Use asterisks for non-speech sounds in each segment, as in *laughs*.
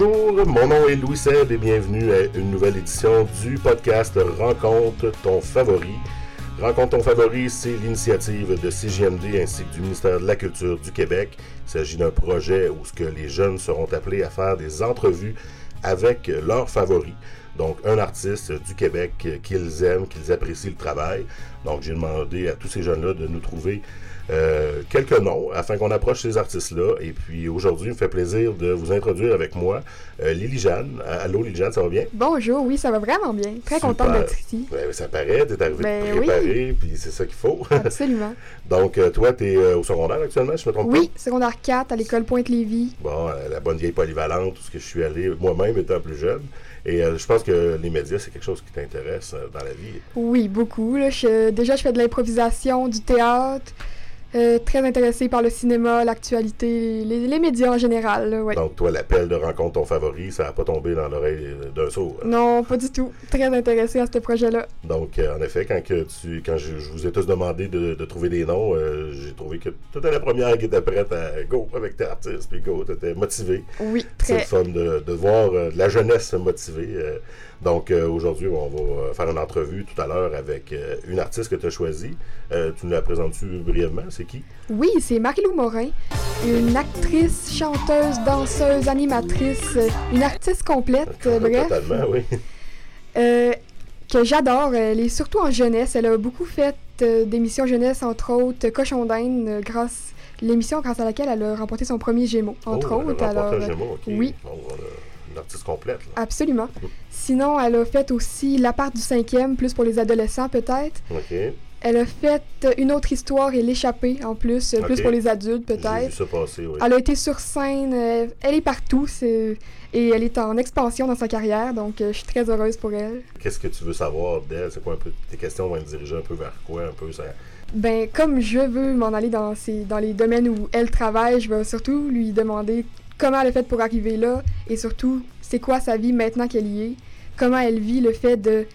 Bonjour, mon nom est Louis Seb et bienvenue à une nouvelle édition du podcast Rencontre ton favori. Rencontre ton favori, c'est l'initiative de CGMD ainsi que du ministère de la Culture du Québec. Il s'agit d'un projet où ce que les jeunes seront appelés à faire des entrevues avec leurs favoris. Donc, un artiste du Québec qu'ils aiment, qu'ils apprécient le travail. Donc, j'ai demandé à tous ces jeunes-là de nous trouver euh, quelques noms afin qu'on approche ces artistes-là. Et puis aujourd'hui, il me fait plaisir de vous introduire avec moi euh, Lily Jeanne. Euh, allô Lily Jeanne, ça va bien? Bonjour, oui, ça va vraiment bien. Très contente d'être ici. Ben, ça paraît, tu es arrivé ben, préparé, puis c'est ça qu'il faut. *laughs* Absolument. Donc, toi, tu es au secondaire actuellement, je me trompe oui, secondaire 4 à l'école Pointe-Lévis. Bon, la bonne vieille polyvalente, tout ce que je suis allé moi-même étant plus jeune. Et je pense que les médias, c'est quelque chose qui t'intéresse dans la vie. Oui, beaucoup. déjà, je fais de l'improvisation, du théâtre. Euh, très intéressé par le cinéma, l'actualité, les, médias en général. Donc, toi, l'appel de rencontre ton favori, ça n'a pas tombé dans l'oreille d'un sourd? Hein? Non, pas du tout. Très intéressé à ce projet-là. Donc, euh, en effet, quand, que tu, quand je, vous ai tous demandé de, trouver des noms, euh, j'ai trouvé que tu étais la première qui était prête à go avec tes artistes, puis go, tu étais motivé. Oui, très. C'est fun de, de voir la jeunesse motivée. Donc euh, aujourd'hui, on va euh, faire une entrevue tout à l'heure avec euh, une artiste que tu as choisie. tu nous la présentes-tu brièvement? C'est qui? Oui, c'est Marie-Lou Morin, une actrice, chanteuse, danseuse, animatrice, une artiste complète, *laughs* bref. Totalement, oui. que j'adore. Elle est surtout en jeunesse. Elle a beaucoup fait d'émissions jeunesse, entre autres Cochon d'Inde, grâce l'émission grâce à laquelle elle a remporté son premier Gémeaux, entre oh, autres. Alors, un Gémeaux, oui. Une artiste complète. Absolument. Mm. Sinon, elle a fait aussi La part du cinquième, plus pour les adolescents peut-être. OK. Elle a fait une autre histoire et l'échappée en plus, plus pour les adultes peut-être. ça passer, oui. Elle a été sur scène, euh, elle est partout et elle est en expansion dans sa carrière, donc euh, je suis très heureuse pour elle. Qu'est-ce que tu veux savoir d'elle? C'est quoi un peu tes questions? Vont être dirigées un peu vers quoi? Un peu? Ça... Ben, comme je veux m'en aller dans, ces, dans les domaines où elle travaille, je vais surtout lui demander comment elle a fait pour arriver là? Et surtout c'est quoi sa vie maintenant qu'elle y est? Comment elle vit le fait de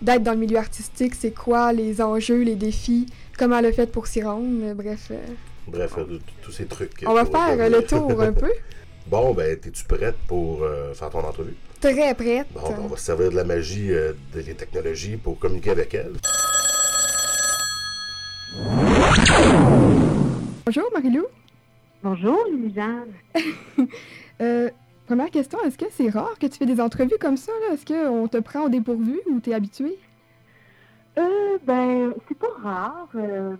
d'être dans le milieu artistique, c'est quoi les enjeux, les défis, comment elle a fait pour s'y rendre, bref. Euh, bref, euh, tous ces trucs. On va faire le tour un peu. *laughs* Bon, ben, es-tu prête pour euh, faire ton entrevue? Très prête. Bon, ben, on va se servir de la magie des technologies pour communiquer avec elle. Bonjour, Marilou. Bonjour, Louise-Jeanne. *laughs* Première question, est-ce que c'est rare que tu fais des entrevues comme ça? Est-ce qu'on te prend au dépourvu ou t'es habitué? Euh, ben, c'est pas rare. Euh,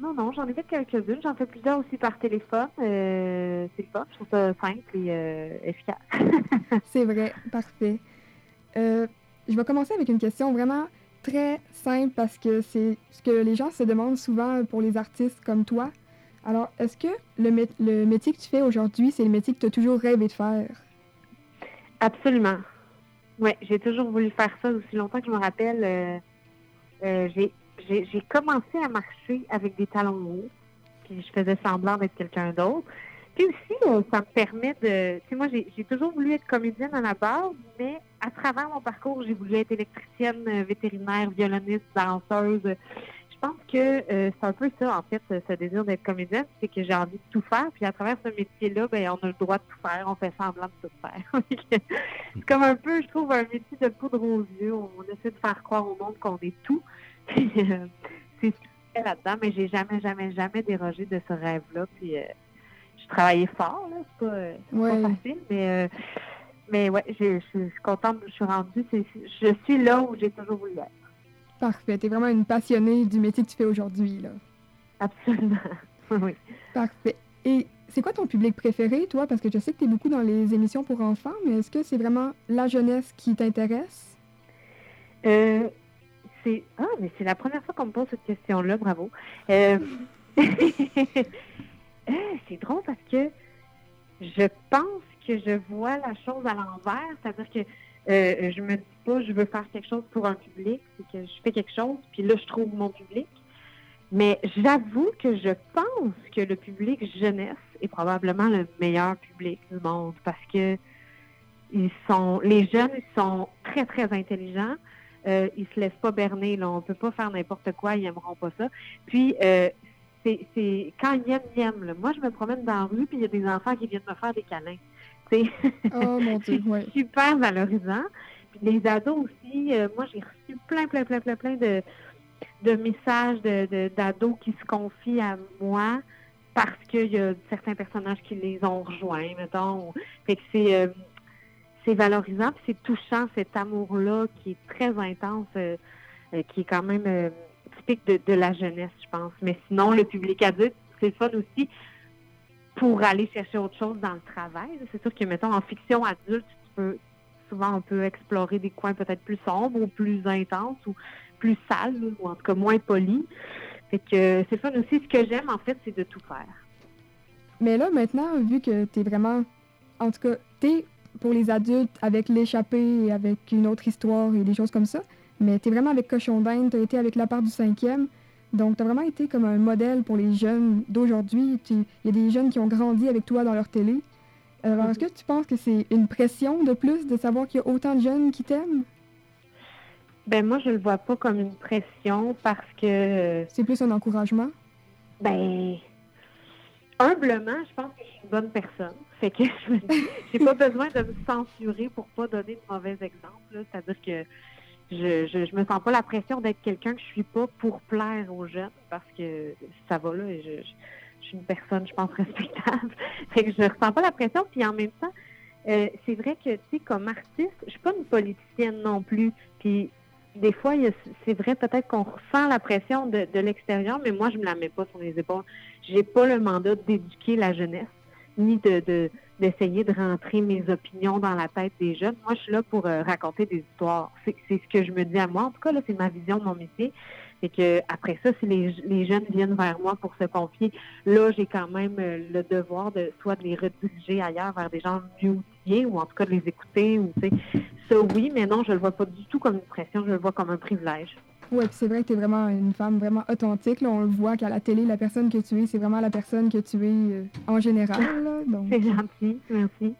non, non, j'en ai fait quelques-unes. J'en fais plusieurs aussi par téléphone. Euh, c'est pas, je trouve ça simple et euh, efficace. *laughs* c'est vrai, parfait. je vais commencer avec une question vraiment très simple parce que c'est ce que les gens se demandent souvent pour les artistes comme toi. Alors, est-ce que le, le, métier que tu fais aujourd'hui, c'est le métier que tu as toujours rêvé de faire? Absolument. Oui, j'ai toujours voulu faire ça aussi longtemps que je me rappelle. Euh, euh, j'ai commencé à marcher avec des talons hauts, puis je faisais semblant d'être quelqu'un d'autre. Puis aussi, euh, ça me permet de... Tu sais, moi, j'ai toujours voulu être comédienne à la base, mais à travers mon parcours, j'ai voulu être électricienne, vétérinaire, violoniste, danseuse pense que euh, c'est un peu ça, en fait, ce désir d'être comédienne, c'est que j'ai envie de tout faire. Puis à travers ce métier-là, ben, on a le droit de tout faire. On fait semblant de tout faire. *laughs* c'est comme un peu, je trouve, un métier de poudre aux yeux. On, essaie de faire croire au monde qu'on est tout. *laughs* Puis euh, c'est ce que là-dedans, mais j'ai jamais, jamais, jamais dérogé de ce rêve-là. Puis euh, je travaillais fort, là. C'est pas, pas, facile, mais. mais ouais, je suis contente je suis rendue. Je suis là où j'ai toujours voulu être. Parfait. Tu es vraiment une passionnée du métier que tu fais aujourd'hui, là. Absolument. *laughs* oui. Parfait. Et c'est quoi ton public préféré, toi? Parce que je sais que tu es beaucoup dans les émissions pour enfants, mais est-ce que c'est vraiment la jeunesse qui t'intéresse? Euh, c'est... Ah, mais c'est la première fois qu'on me pose cette question-là, bravo. Euh, *laughs* euh... c'est drôle parce que je pense que je vois la chose à l'envers, c'est-à-dire que euh, je me dis pas je veux faire quelque chose pour un public, c'est que je fais quelque chose, puis là, je trouve mon public. Mais j'avoue que je pense que le public jeunesse est probablement le meilleur public du monde parce que ils sont les jeunes ils sont très, très intelligents. Euh, ils se laissent pas berner. Là. On peut pas faire n'importe quoi, ils aimeront pas ça. Puis euh, c'est quand ils aiment, ils aiment. Moi, je me promène dans la rue, puis il y a des enfants qui viennent me faire des câlins. Oh mon Dieu, *laughs* ouais. super valorisant. Puis les ados aussi, euh, moi j'ai reçu plein, plein, plein, plein, plein de, de messages d'ados de, qui se confient à moi parce qu'il y a certains personnages qui les ont rejoints, mettons. Fait que c'est euh, c'est valorisant, puis c'est touchant cet amour-là qui est très intense, euh, qui est quand même typique de, de, la jeunesse, je pense. Mais sinon, le public adulte, c'est fun aussi pour aller chercher autre chose dans le travail. C'est sûr que, mettons, en fiction adulte, tu peux, souvent, on peut explorer des coins peut-être plus sombres ou plus intenses ou plus sales, ou en tout cas moins polis. Fait que c'est fun aussi. Ce que j'aime, en fait, c'est de tout faire. Mais là, maintenant, vu que tu es vraiment, en tout cas, tu es pour les adultes avec l'échappée et avec une autre histoire et des choses comme ça, mais tu es vraiment avec Cochon d'Inde, tu été avec La part du cinquième. Donc, tu as vraiment été comme un modèle pour les jeunes d'aujourd'hui. Il y a des jeunes qui ont grandi avec toi dans leur télé. Alors, est-ce que tu penses que c'est une pression de plus de savoir qu'il y a autant de jeunes qui t'aiment? Ben moi, je le vois pas comme une pression parce que... C'est plus un encouragement? Ben, humblement, je pense que je suis une bonne personne. Fait que *laughs* je j'ai pas *laughs* besoin de me censurer pour pas donner de mauvais exemples. C'est-à-dire que je, je, me sens pas la pression d'être quelqu'un que je suis pas pour plaire aux jeunes parce que ça va là et je, je, suis une personne, je pense, respectable. *laughs* fait que je ressens pas la pression. Puis en même temps, euh, c'est vrai que, tu sais, comme artiste, je suis pas une politicienne non plus. Puis des fois, c'est vrai peut-être qu'on ressent la pression de, de l'extérieur, mais moi, je me la mets pas sur les épaules. J'ai pas le mandat d'éduquer la jeunesse, ni de, de d'essayer de rentrer mes opinions dans la tête des jeunes. Moi, je suis là pour euh, raconter des histoires. C'est ce que je me dis à moi. En tout cas, là, c'est ma vision de mon métier. Et que après ça, si les, les, jeunes viennent vers moi pour se confier, là, j'ai quand même euh, le devoir de soit de les rediriger ailleurs vers des gens mieux outillés ou en tout cas de les écouter. Ou, ça, oui, mais non, je le vois pas du tout comme une pression. Je le vois comme un privilège. Oui, c'est vrai que tu es vraiment une femme vraiment authentique. Là. On le voit qu'à la télé, la personne que tu es, c'est vraiment la personne que tu es euh, en général. C'est gentil, merci.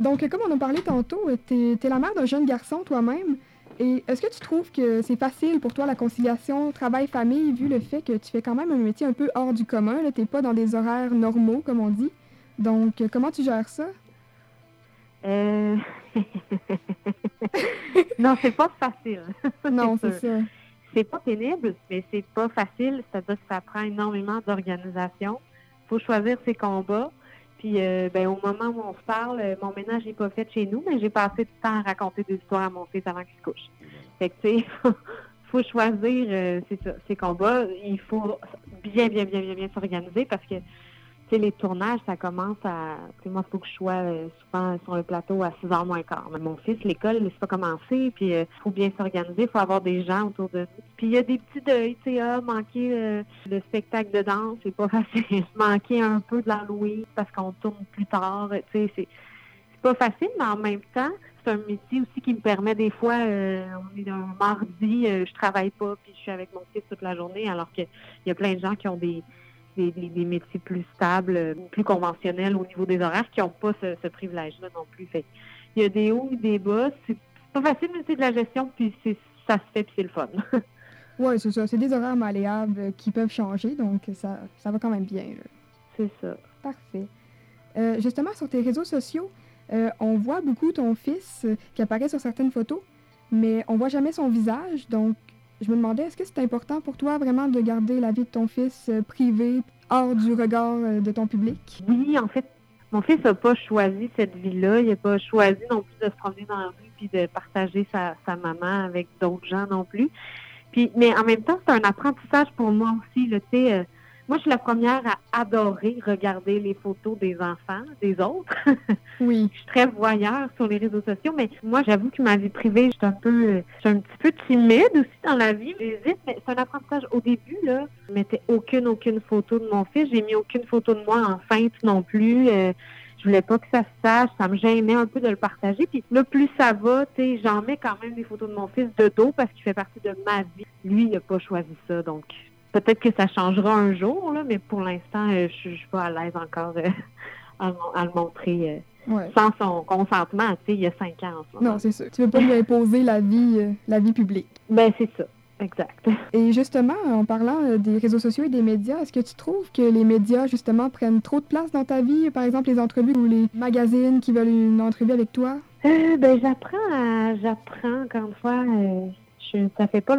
Donc, comme on a parlé tantôt, tu es, la mère d'un jeune garçon toi-même. Et est-ce que tu trouves que c'est facile pour toi la conciliation travail-famille, vu le fait que tu fais quand même un métier un peu hors du commun? Tu n'es pas dans des horaires normaux, comme on dit. Donc, comment tu gères ça? Euh... *laughs* non, c'est pas facile. *laughs* non, c'est ça. C'est pas pénible, mais c'est pas facile. C'est-à-dire que ça prend énormément d'organisation. Il faut choisir ses combats. Puis, euh, ben, au moment où on se parle, euh, mon ménage n'est pas fait chez nous, mais j'ai passé du temps à raconter des histoires à mon fils avant qu'il se couche. Fait que, tu sais, *laughs* faut choisir euh, ses combats. Il faut bien, bien, bien, bien, bien s'organiser parce que les tournages, ça commence à. moi, il faut que je sois euh, souvent sur le plateau à 6 h moins quart. Mais mon fils, l'école, il pas commencé, puis il euh, faut bien s'organiser, il faut avoir des gens autour de nous. Puis il y a des petits deuils, tu sais, ah, manquer euh, le spectacle de danse, c'est pas *laughs* facile. manquer un peu de l'Halloween parce qu'on tourne plus tard, tu sais, c'est. pas facile, mais en même temps, c'est un métier aussi qui me permet des fois, on est un mardi, je travaille pas, puis je suis avec mon fils toute la journée, alors qu'il y a plein de gens qui ont des, des, métiers plus stables, plus conventionnels au niveau des horaires qui n'ont pas ce, privilège-là non plus. Fait il y a des hauts et des bas. C'est pas facile, mais c'est de la gestion, puis ça se fait, puis c'est le fun. *laughs* oui, c'est ça. C'est des horaires malléables qui peuvent changer, donc ça, ça va quand même bien. C'est ça. Parfait. Euh, justement, sur tes réseaux sociaux, euh, on voit beaucoup ton fils qui apparaît sur certaines photos, mais on voit jamais son visage. Donc, je me demandais, est-ce que c'est important pour toi vraiment de garder la vie de ton fils euh, privée, hors du regard euh, de ton public? Oui, en fait, mon fils n'a pas choisi cette vie-là. Il n'a pas choisi non plus de se promener dans la rue puis de partager sa, sa maman avec d'autres gens non plus. Puis, mais en même temps, c'est un apprentissage pour moi aussi. Là, euh, moi, je suis la première à adorer regarder les photos des enfants, des autres. *laughs* Oui. je suis très voyeur sur les réseaux sociaux, mais moi, j'avoue que ma vie privée, je suis un peu, je suis un petit peu timide aussi dans la vie. J'hésite, mais c'est un apprentissage. Au début, là, je mettais aucune, aucune photo de mon fils. J'ai mis aucune photo de moi en feinte non plus. Euh, je voulais pas que ça se sache, ça me gênait un peu de le partager. Puis là, plus ça va, tu sais, j'en mets quand même des photos de mon fils de dos parce qu'il fait partie de ma vie. Lui, il n'a pas choisi ça, donc peut-être que ça changera un jour, là, mais pour l'instant, euh, je, ne suis pas à l'aise encore euh, *laughs* à, le montrer euh, sans son consentement. Tu sais, il y a cinq ans. non, c'est ça. Tu veux pas lui imposer la vie, la vie publique. Ben c'est ça. exact. *laughs* Et justement, en parlant des réseaux sociaux et des médias, est-ce que tu trouves que les médias, justement, prennent trop de place dans ta vie? Par exemple, les entrevues ou les magazines qui veulent une entrevue avec toi? Euh, ben, j'apprends à... J'apprends, encore une fois... Euh, ça fait pas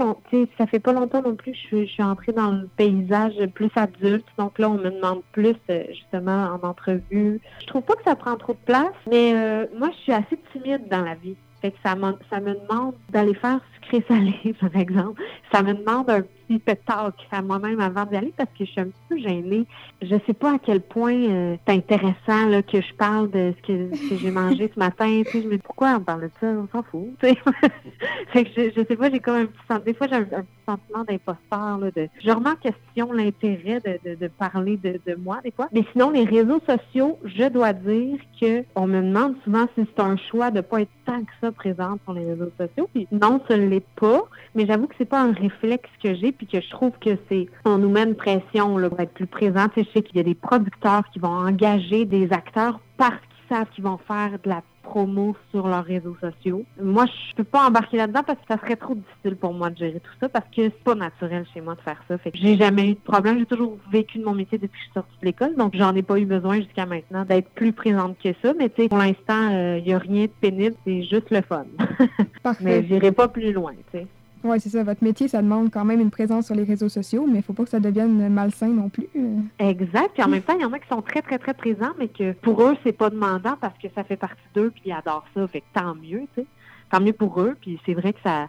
ça fait pas longtemps non plus. Je, je suis entrée dans le paysage plus adulte, donc là on me demande plus euh, justement en entrevue. Je trouve pas que ça prend trop de place, mais euh, moi je suis assez timide dans la vie. Fait que ça, ça me demande d'aller faire sucré-salé, *laughs* par exemple. Ça me demande un petit pet talk à moi-même avant d'y aller parce que je suis un petit peu gênée. Je sais pas à quel point euh, c'est intéressant là, que je parle de ce que, j'ai mangé ce matin. Tu sais, je me dis pourquoi on parle de ça? On s'en fout. Tu sais. *laughs* fait que je, je sais pas, j'ai comme un petit Des fois j'ai un, petit sentiment d'imposteur. De, je remets en question l'intérêt de, parler de, moi des fois. Mais sinon, les réseaux sociaux, je dois dire que on me demande souvent si c'est un choix de pas être tant que ça présente sur les réseaux sociaux. Puis non, ce l'est pas, mais j'avoue que c'est pas un réflexe que j'ai, puis que je trouve que c'est, on nous met une pression là, pour être plus présent. Tu sais, je sais qu'il y a des producteurs qui vont engager des acteurs parce qu'ils savent qu'ils vont faire de la promo sur leurs réseaux sociaux. Moi, je peux pas embarquer là-dedans parce que ça serait trop difficile pour moi de gérer tout ça parce que c'est pas naturel chez moi de faire ça. Fait que j'ai jamais eu de problème. J'ai toujours vécu de mon métier depuis que je suis sortie de l'école, donc j'en ai pas eu besoin jusqu'à maintenant d'être plus présente que ça. Mais tu sais, pour l'instant, il euh, y a rien de pénible, c'est juste le fun. *laughs* Mais j'irai pas plus loin, tu sais. Oui, c'est ça. Votre métier, ça demande quand même une présence sur les réseaux sociaux, mais il faut pas que ça devienne malsain non plus. Exact. Puis en même *laughs* temps, il y en a qui sont très, très, très présents, mais que pour eux, c'est pas demandant parce que ça fait partie d'eux, puis ils adorent ça. Fait que tant mieux, tu sais. Tant mieux pour eux. Puis c'est vrai que ça,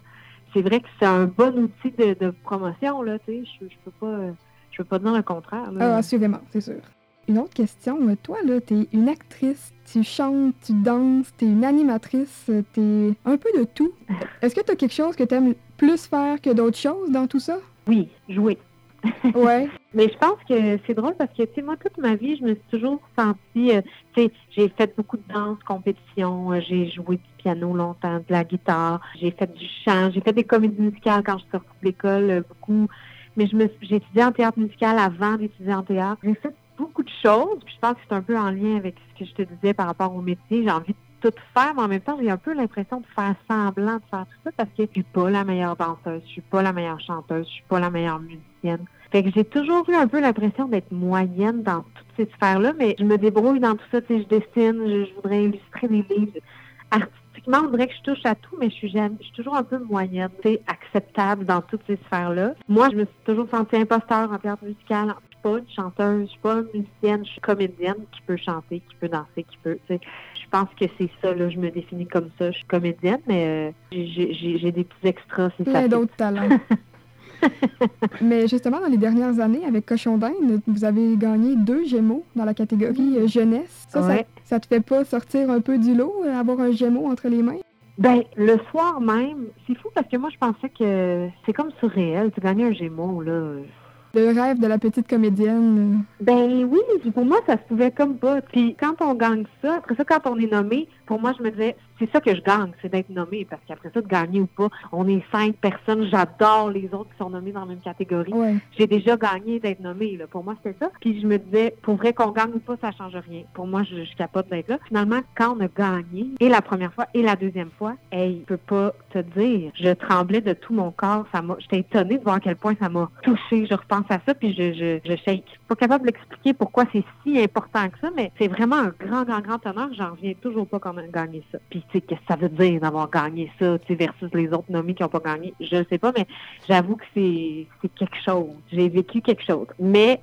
c'est vrai que c'est un bon outil de, de promotion, là, tu sais. Je, je peux pas, je peux pas dire le contraire. Là. Ah, assurément, c'est sûr. Une autre question, toi, là, t'es une actrice, tu chantes, tu danses, t'es une animatrice, t'es un peu de tout. *laughs* Est-ce que t'as quelque chose que t'aimes plus faire que d'autres choses dans tout ça? Oui, jouer. *laughs* Ouais. Mais je pense que c'est drôle parce que, tu sais, moi, toute ma vie, je me suis toujours sentie, euh, tu sais, j'ai fait beaucoup de danse, compétition, euh, j'ai joué du piano longtemps, de la guitare, j'ai fait du chant, j'ai fait des comédies musicales quand je suis sortie de l'école, euh, beaucoup. Mais je me j'ai étudié en théâtre musical avant d'étudier en théâtre. J'ai fait beaucoup de choses, puis je pense que c'est un peu en lien avec ce que je te disais par rapport au métier. J'ai envie de tout faire, mais en même temps, j'ai un peu l'impression de faire semblant de faire tout ça parce que je suis pas la meilleure danseuse, je suis pas la meilleure chanteuse, je suis pas la meilleure musicienne. Fait que j'ai toujours eu un peu l'impression d'être moyenne dans toutes ces sphères-là, mais je me débrouille dans tout ça. Tu je dessine, je, voudrais illustrer des livres. Artistiquement, on dirait que je touche à tout, mais je suis, jamais, je suis toujours un peu moyenne, sais, acceptable dans toutes ces sphères-là. Moi, je me suis toujours sentie imposteur en théâtre musical. Je suis pas une chanteuse, je suis pas une musicienne, je suis comédienne qui peut chanter, qui peut danser, qui peut, tu sais. Je pense que c'est ça, là, je me définis comme ça. Je suis comédienne, mais euh, j'ai des petits extras, c'est ça. Plein d'autres talents. *laughs* Mais justement, dans les dernières années, avec Cochon d'Inde, vous avez gagné deux Gémeaux dans la catégorie euh, jeunesse. Ça, Ouais. ça, ça te fait pas sortir un peu du lot, euh, avoir un Gémeau entre les mains? Ben, le soir même, c'est fou parce que moi, je pensais que c'est comme surréel. Tu gagner un Gémeaux, là. Le rêve de la petite comédienne. Ben oui, pour moi, ça se pouvait comme pas. Puis quand on gagne ça, après ça, quand on est nommé, pour moi, je me disais, c'est ça que je gagne, c'est d'être nommé. Parce qu'après ça, de gagner ou pas, on est cinq personnes. J'adore les autres qui sont nommés dans la même catégorie. Ouais. J'ai déjà gagné d'être nommé. Là. Pour moi, c'était ça. Puis je me disais, pour vrai qu'on gagne ou pas, ça change rien. Pour moi, je, je capote d'être là. Finalement, quand on a gagné, et la première fois et la deuxième fois, hey, je peux pas te dire, je tremblais de tout mon corps. Ça m'a, j'étais étonnée de voir à quel point ça m'a touché. Je repense à ça, puis je, je, je shake. Je suis pas capable d'expliquer pourquoi c'est si important que ça, mais c'est vraiment un grand, grand, grand honneur. J'en reviens toujours pas qu'on a gagné ça. Puis tu sais, qu'est-ce que ça veut dire d'avoir gagné ça, tu sais, versus les autres nommés qui ont pas gagné? Je ne sais pas, mais j'avoue que c'est, quelque chose. J'ai vécu quelque chose. Mais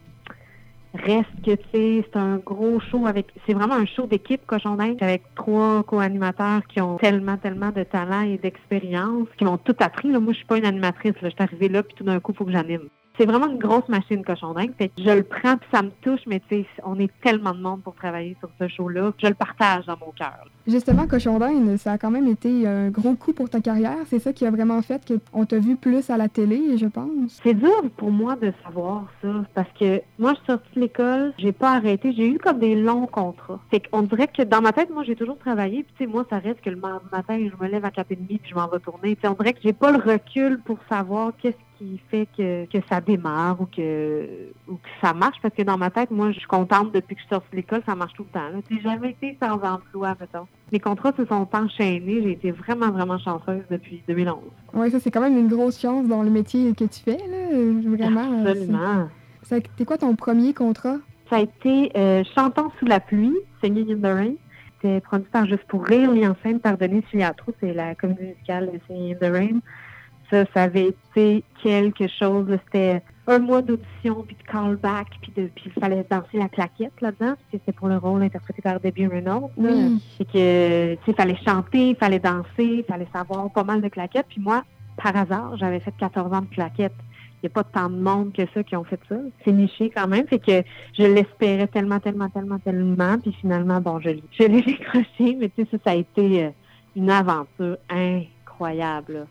reste que, tu sais, c'est un gros show avec... C'est vraiment un show d'équipe, Cochon d'Inde, avec trois co-animateurs qui ont tellement, tellement de talent et d'expérience, qui m'ont tout appris. Là. Moi, je suis pas une animatrice. Je suis arrivée là, puis tout d'un coup, il faut que j'anime. C'est vraiment une grosse machine cochon. Fait que je le prends puis ça me touche, mais tu sais, on est tellement de monde pour travailler sur ce show-là. Je le partage dans mon cœur. Justement, Cochon d'Inde, ça a quand même été un gros coup pour ta carrière. C'est ça qui a vraiment fait qu'on t'a vu plus à la télé, je pense. C'est dur pour moi de savoir ça parce que moi, je suis sortie de l'école, j'ai pas arrêté. J'ai eu comme des longs contrats. Fait qu'on dirait que dans ma tête, moi, j'ai toujours travaillé. Puis tu sais, moi, ça reste que le matin, je me lève à 4h30 puis je m'en vais tourner. On dirait que j'ai pas le recul pour savoir qu'est-ce qui fait que, que ça démarre ou que, ou que ça marche? Parce que dans ma tête, moi, je suis contente depuis que je suis sortie de l'école, ça marche tout le temps. J'ai jamais été sans emploi, mettons. Les contrats se sont enchaînés. J'ai été vraiment, vraiment chanceuse depuis 2011. Oui, ça, c'est quand même une grosse chance dans le métier que tu fais, là. Vraiment. Absolument. C'était quoi ton premier contrat? Ça a été euh, Chantant sous la pluie, Singing in the Rain. C'était produit par Juste pour rire, mis en scène par Denis Filiatro. C'est la comédie musicale de Singing in the Rain. Ça, ça avait été quelque chose. C'était un mois d'audition, puis de callback, puis, de, puis il fallait danser la claquette là-dedans, parce que c'était pour le rôle interprété par Debbie Reynolds. Oui. Et que, tu sais, il fallait chanter, il fallait danser, il fallait savoir pas mal de claquettes. Puis moi, par hasard, j'avais fait 14 ans de claquettes. Il n'y a pas tant de monde que ça qui ont fait ça. C'est niché quand même. Fait que je l'espérais tellement, tellement, tellement, tellement. Puis finalement, bon, je, l'ai- je l'ai *laughs* décroché. Mais tu sais, ça, ça a été euh, une aventure incroyable.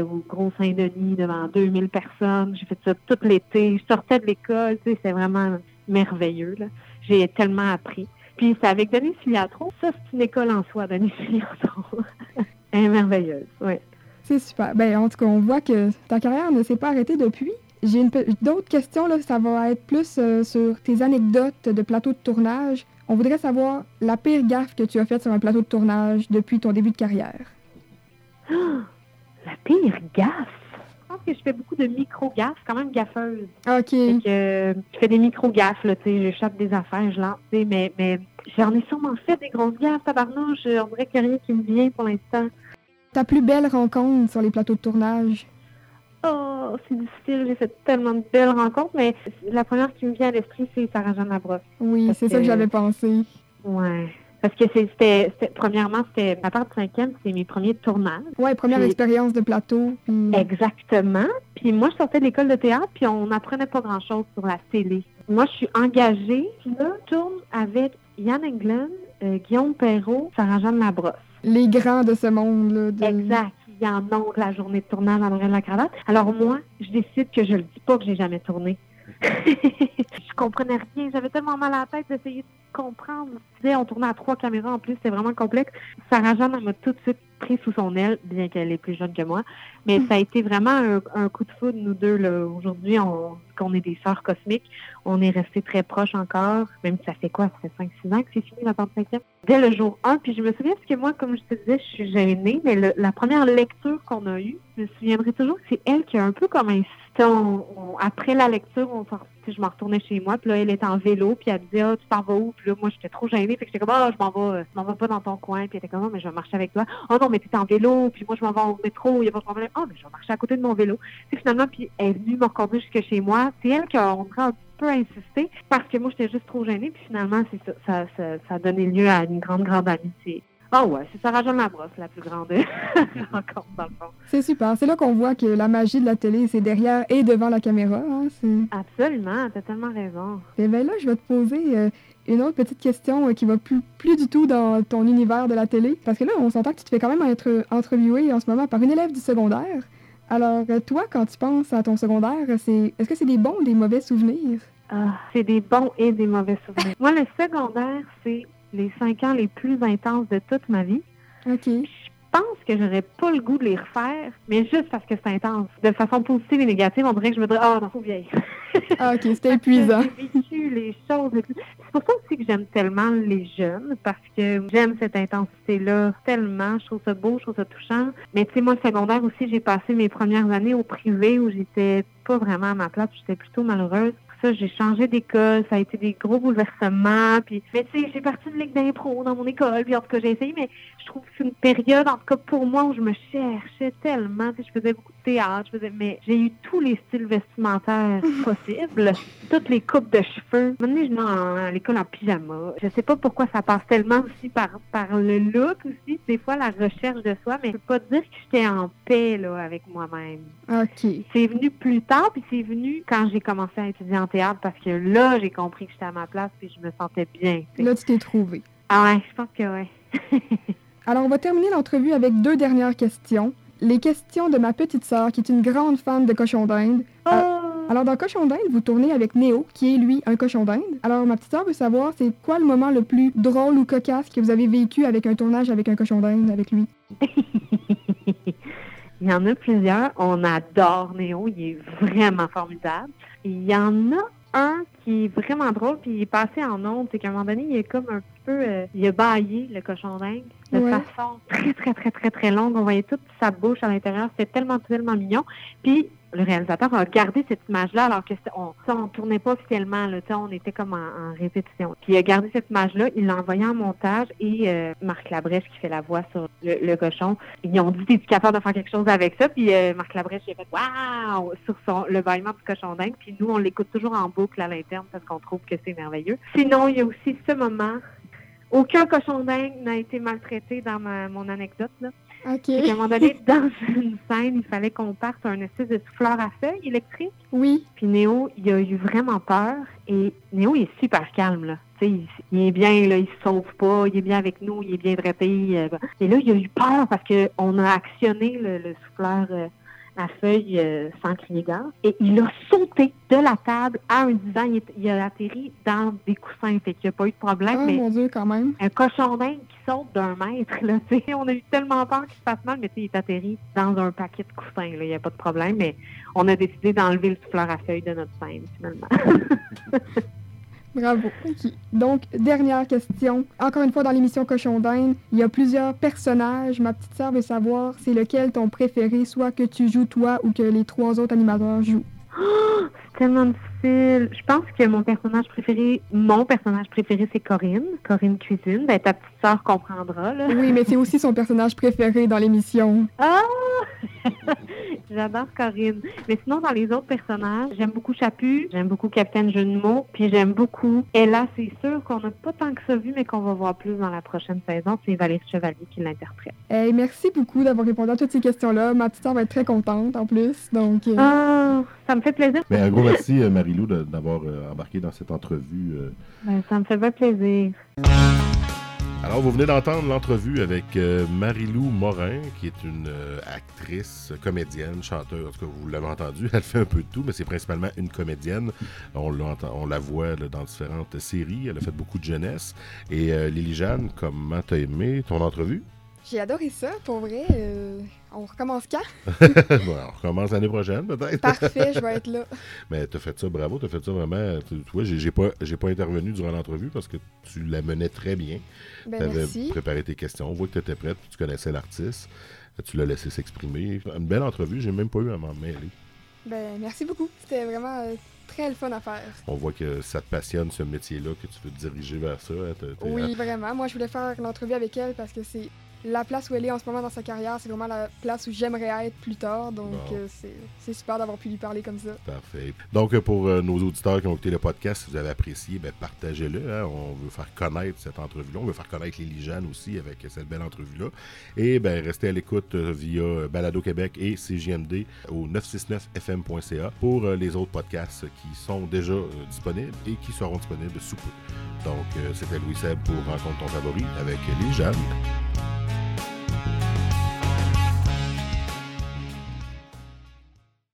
Au Gros Saint-Denis devant 2000 personnes. J'ai fait ça tout l'été. Je sortais de l'école. Tu sais, c'est vraiment merveilleux. là. J'ai tellement appris. Puis c'est avec Denis Filiatro. Ça, c'est une école en soi, Denis Filiatro. *laughs* Elle est merveilleuse, oui. C'est super. Ben, en tout cas, on voit que ta carrière ne s'est pas arrêtée depuis. J'ai une d'autres questions, là, ça va être plus euh, sur tes anecdotes de plateau de tournage. On voudrait savoir la pire gaffe que tu as faite sur un plateau de tournage depuis ton début de carrière. *gasps* *gasps* La pire gaffe. Je pense que je fais beaucoup de micro-gaffes, quand même gaffeuse. OK. Fait que, euh, je fais des micro-gaffes, là, tu sais, j'échappe des affaires, je lance, tu sais, mais, mais j'en ai sûrement fait des grosses gaffes, tabarnouche. On dirait qu'il n'y a rien qui me vient pour l'instant. Ta plus belle rencontre sur les plateaux de tournage. Oh, c'est difficile, j'ai fait tellement de belles rencontres, mais la première qui me vient à l'esprit, c'est Sarah-Jeanne Labrosse. Oui, c'est ça que que- j'avais pensé. Ouais. Parce que c'est- c'était, premièrement, c'était, à part de cinquième, c'était mes premiers tournages. Ouais, première Puis- expérience de plateau. puis- Exactement. Puis moi, je sortais de l'école de théâtre, puis on n'apprenait pas grand-chose sur la télé. Moi, je suis engagée, puis là, je tourne avec Yann Englund, euh, Guillaume Perrault, Sarah-Jeanne Labrosse. Les grands de ce monde-là. de- Exact. Il y en a la journée de tournage en arrière de la cravate. Alors moi, je décide que je le dis pas que j'ai jamais tourné. *laughs* je comprenais rien. J'avais tellement mal à la tête d'essayer de comprendre. On tournait à trois caméras en plus, c'était vraiment complexe. Sarah Jeanne m'a tout de suite pris sous son aile, bien qu'elle est plus jeune que moi. Mais ça a été vraiment un, un coup de foudre, nous deux. Aujourd'hui, on, qu'on est des sœurs cosmiques, on est restés très proches encore, même si ça fait quoi? Ça fait 5-6 ans que c'est fini la 35e. Dès le jour 1, puis je me souviens, parce que moi, comme je te disais, je suis gênée, mais le- la première lecture qu'on a eue, je me souviendrai toujours que c'est elle qui a un peu comme insisté. On- on- après la lecture, on sais, je m'en retournais chez moi, puis là, elle était en vélo, puis elle me disait, ah, tu t'en vas où? Puis là, moi, j'étais trop gênée, fait que j'étais comme, ah, je m'en vais, je m'en vais pas dans ton coin, puis elle était comme, Ah, mais je vais marcher avec toi. Oh non, mais t'es en vélo, puis moi, je m'en vais au métro, il n'y a pas de problème. Oh, mais je vais marcher à côté de mon vélo. Puis finalement, puis elle est venue me reconduire jusque chez moi. C'est elle qui a, on un peu insisté, parce que moi, j'étais juste trop gênée, puis finalement, c'est ça, ça, ça, ça a donné lieu à une grande, grande amitié. Ah ouais, c'est Sarah Jeanne Labrosse, la plus grande *laughs* rencontre, dans le fond. C'est super. C'est là qu'on voit que la magie de la télé, c'est derrière et devant la caméra. hein. Absolument, t'as tellement raison. Et bien là, je vais te poser euh, une autre petite question euh, qui va plus, plus du tout dans ton univers de la télé. Parce que là, on s'entend que tu te fais quand même être interviewé en ce moment par une élève du secondaire. Alors, euh, toi, quand tu penses à ton secondaire, c'est est-ce que c'est des bons ou des mauvais souvenirs? Ah, c'est des bons et des mauvais souvenirs. Moi, le secondaire, c'est les cinq ans les plus intenses de toute ma vie. OK. Je pense que j'aurais pas le goût de les refaire, mais juste parce que c'est intense. De façon positive et négative, on dirait que je me dirais, ah, non, trop vieille. Ah, OK, *laughs* c'était épuisant. J'ai vécu les choses. les plus- C'est pour ça aussi que j'aime tellement les jeunes, parce que j'aime cette intensité-là tellement. Je trouve ça beau, je trouve ça touchant. Mais tu sais, moi, le secondaire aussi, j'ai passé mes premières années au privé où j'étais pas vraiment à ma place, j'étais plutôt malheureuse. Ça, j'ai changé d'école, ça a été des gros bouleversements. Puis, mais tu sais, j'ai parti de ligue d'impro dans mon école, puis en tout cas, j'ai essayé, mais je trouve que c'est une période, en tout cas pour moi, où je me cherchais tellement. Tu sais, je faisais beaucoup de théâtre, je faisais, mais j'ai eu tous les styles vestimentaires *laughs* possibles, toutes les coupes de cheveux. Maintenant, je venais en- à l'école en pyjama. Je sais pas pourquoi ça passe tellement aussi par, par le look aussi, des fois la recherche de soi, mais je peux pas dire que j'étais en paix là, avec moi-même. OK. C'est venu plus tard, puis c'est venu quand j'ai commencé à étudier en théâtre, parce que là, j'ai compris que j'étais à ma place, puis je me sentais bien. Là, tu t'es trouvé. Ah ouais, je pense que ouais. *laughs* Alors, on va terminer l'entrevue avec deux dernières questions. Les questions de ma petite sœur, qui est une grande fan de cochon d'Inde. Oh! Alors, dans Cochon d'Inde, vous tournez avec Néo, qui est lui un cochon d'Inde. Alors, ma petite sœur veut savoir, c'est quoi le moment le plus drôle ou cocasse que vous avez vécu avec un tournage avec un cochon d'Inde avec lui? *laughs* Il y en a plusieurs. On adore Néo. Il est vraiment formidable. Il y en a un qui est vraiment drôle, puis il est passé en ondes. C'est qu'à un moment donné, il est comme un petit peu... euh, il a baillé, le cochon dingue, de Ouais. façon très, très, très, très, très longue. On voyait toute sa bouche à l'intérieur. C'était tellement, tellement mignon. Puis le réalisateur a gardé cette image-là alors que on ça, on tournait pas officiellement, là, on était comme en, en répétition. Puis il a gardé cette image-là, il l'a envoyé en montage et euh, Marc Labrèche qui fait la voix sur le, le cochon, ils ont dit t'es-tu capable de faire quelque chose avec ça? Puis euh, Marc Labrèche il a fait Waouh! sur son le bâillement du cochon dingue. Puis nous, on l'écoute toujours en boucle à l'interne parce qu'on trouve que c'est merveilleux. Sinon, il y a aussi ce moment. Aucun cochon dingue n'a été maltraité dans ma, mon anecdote. Là. OK. C'est qu'à un moment donné, *laughs* dans une scène, il fallait qu'on parte sur un espèce de souffleur à feuilles électrique. Oui. Puis Néo, il a eu vraiment peur. Et Néo, il est super calme, là. Tu sais, il, il est bien, là, il se sauve pas, il est bien avec nous, il est bien drapé. euh, et là, il a eu peur parce qu'on a actionné le, le souffleur euh, à feuilles euh, sans crier gare. Et il a sauté de la table à un divan. Il, est- il a atterri dans des coussins. Fait qu'il n'y a pas eu de problème. Oh mais mon Dieu, quand même. un cochon d'Inde qui saute d'un mètre, là, *laughs* tu sais, on a eu tellement peur qu'il se passe mal, mais tu sais, il est atterri dans un paquet de coussins, là, il n'y a pas de problème, mais on a décidé d'enlever le souffleur à feuilles de notre scène, finalement. *laughs* Bravo. Donc, dernière question. Encore une fois, dans l'émission Cochon d'Inde, il y a plusieurs personnages. Ma petite sœur veut savoir, c'est lequel ton préféré, soit que tu joues toi ou que les trois autres animateurs jouent? C'est tellement difficile. Je pense que mon personnage préféré, mon personnage préféré, c'est Corinne, Corinne Cuisine. Ben, ta petite sœur comprendra, là. Oui, mais c'est aussi son personnage préféré dans l'émission. Ah! *laughs* J'adore Corinne. Mais sinon, dans les autres personnages, j'aime beaucoup Chapu, j'aime beaucoup Capitaine Jeu de mots, puis j'aime beaucoup Ella. C'est sûr qu'on n'a pas tant que ça vu, mais qu'on va voir plus dans la prochaine saison. C'est Valérie Chevalier qui l'interprète. Hey, merci beaucoup d'avoir répondu à toutes ces questions-là. Ma petite sœur va être très contente en plus. Donc, euh, Ah, ça me fait plaisir. Mais un gros merci, euh, Marie-Lou, de- d'avoir euh, embarqué dans cette entrevue. euh. Ben, ça me fait bien plaisir. Alors, vous venez d'entendre l'entrevue avec euh, Marie-Lou Morin, qui est une euh, actrice, comédienne, chanteuse. En tout vous l'avez entendu, elle fait un peu de tout, mais c'est principalement une comédienne. On, on la voit là, dans différentes séries. Elle a fait beaucoup de jeunesse. Et euh, Lily Jeanne, comment t'as aimé ton entrevue? J'ai adoré ça, pour vrai. euh, on recommence quand? *laughs* bon, on recommence l'année prochaine, peut-être. Parfait, je vais *laughs* être là. Mais t'as fait ça, bravo, t'as fait ça vraiment. Tu tu vois, j'ai pas, pas intervenu durant l'entrevue parce que tu la menais très bien. Ben, tu avais merci. préparé tes questions. On voit que tu étais prête, tu connaissais l'artiste. Tu l'as laissé s'exprimer. Une belle entrevue, j'ai même pas eu à m'en mêler. Ben, merci beaucoup. C'était vraiment euh, très le fun à faire. On voit que ça te passionne, ce métier-là, que tu veux te diriger vers ça. hein, Oui, vraiment. Moi, je voulais faire l'entrevue avec elle parce que c'est la place où elle est en ce moment dans sa carrière. C'est vraiment la place où j'aimerais être plus tard. Donc, Bon. euh, c'est super d'avoir pu lui parler comme ça. Parfait. Donc, euh, pour euh, nos auditeurs qui ont écouté le podcast, si vous avez apprécié, ben, partagez-le. hein. On veut faire connaître cette entrevue-là. On veut faire connaître Lily Jeanne aussi avec cette belle entrevue-là. Et ben, restez à l'écoute via Balado Québec et CJMD au 969fm.ca pour euh, les autres podcasts qui sont déjà disponibles et qui seront disponibles sous peu. Donc, c'était Louis Seb pour Rencontre ton favori avec Lily Jeanne.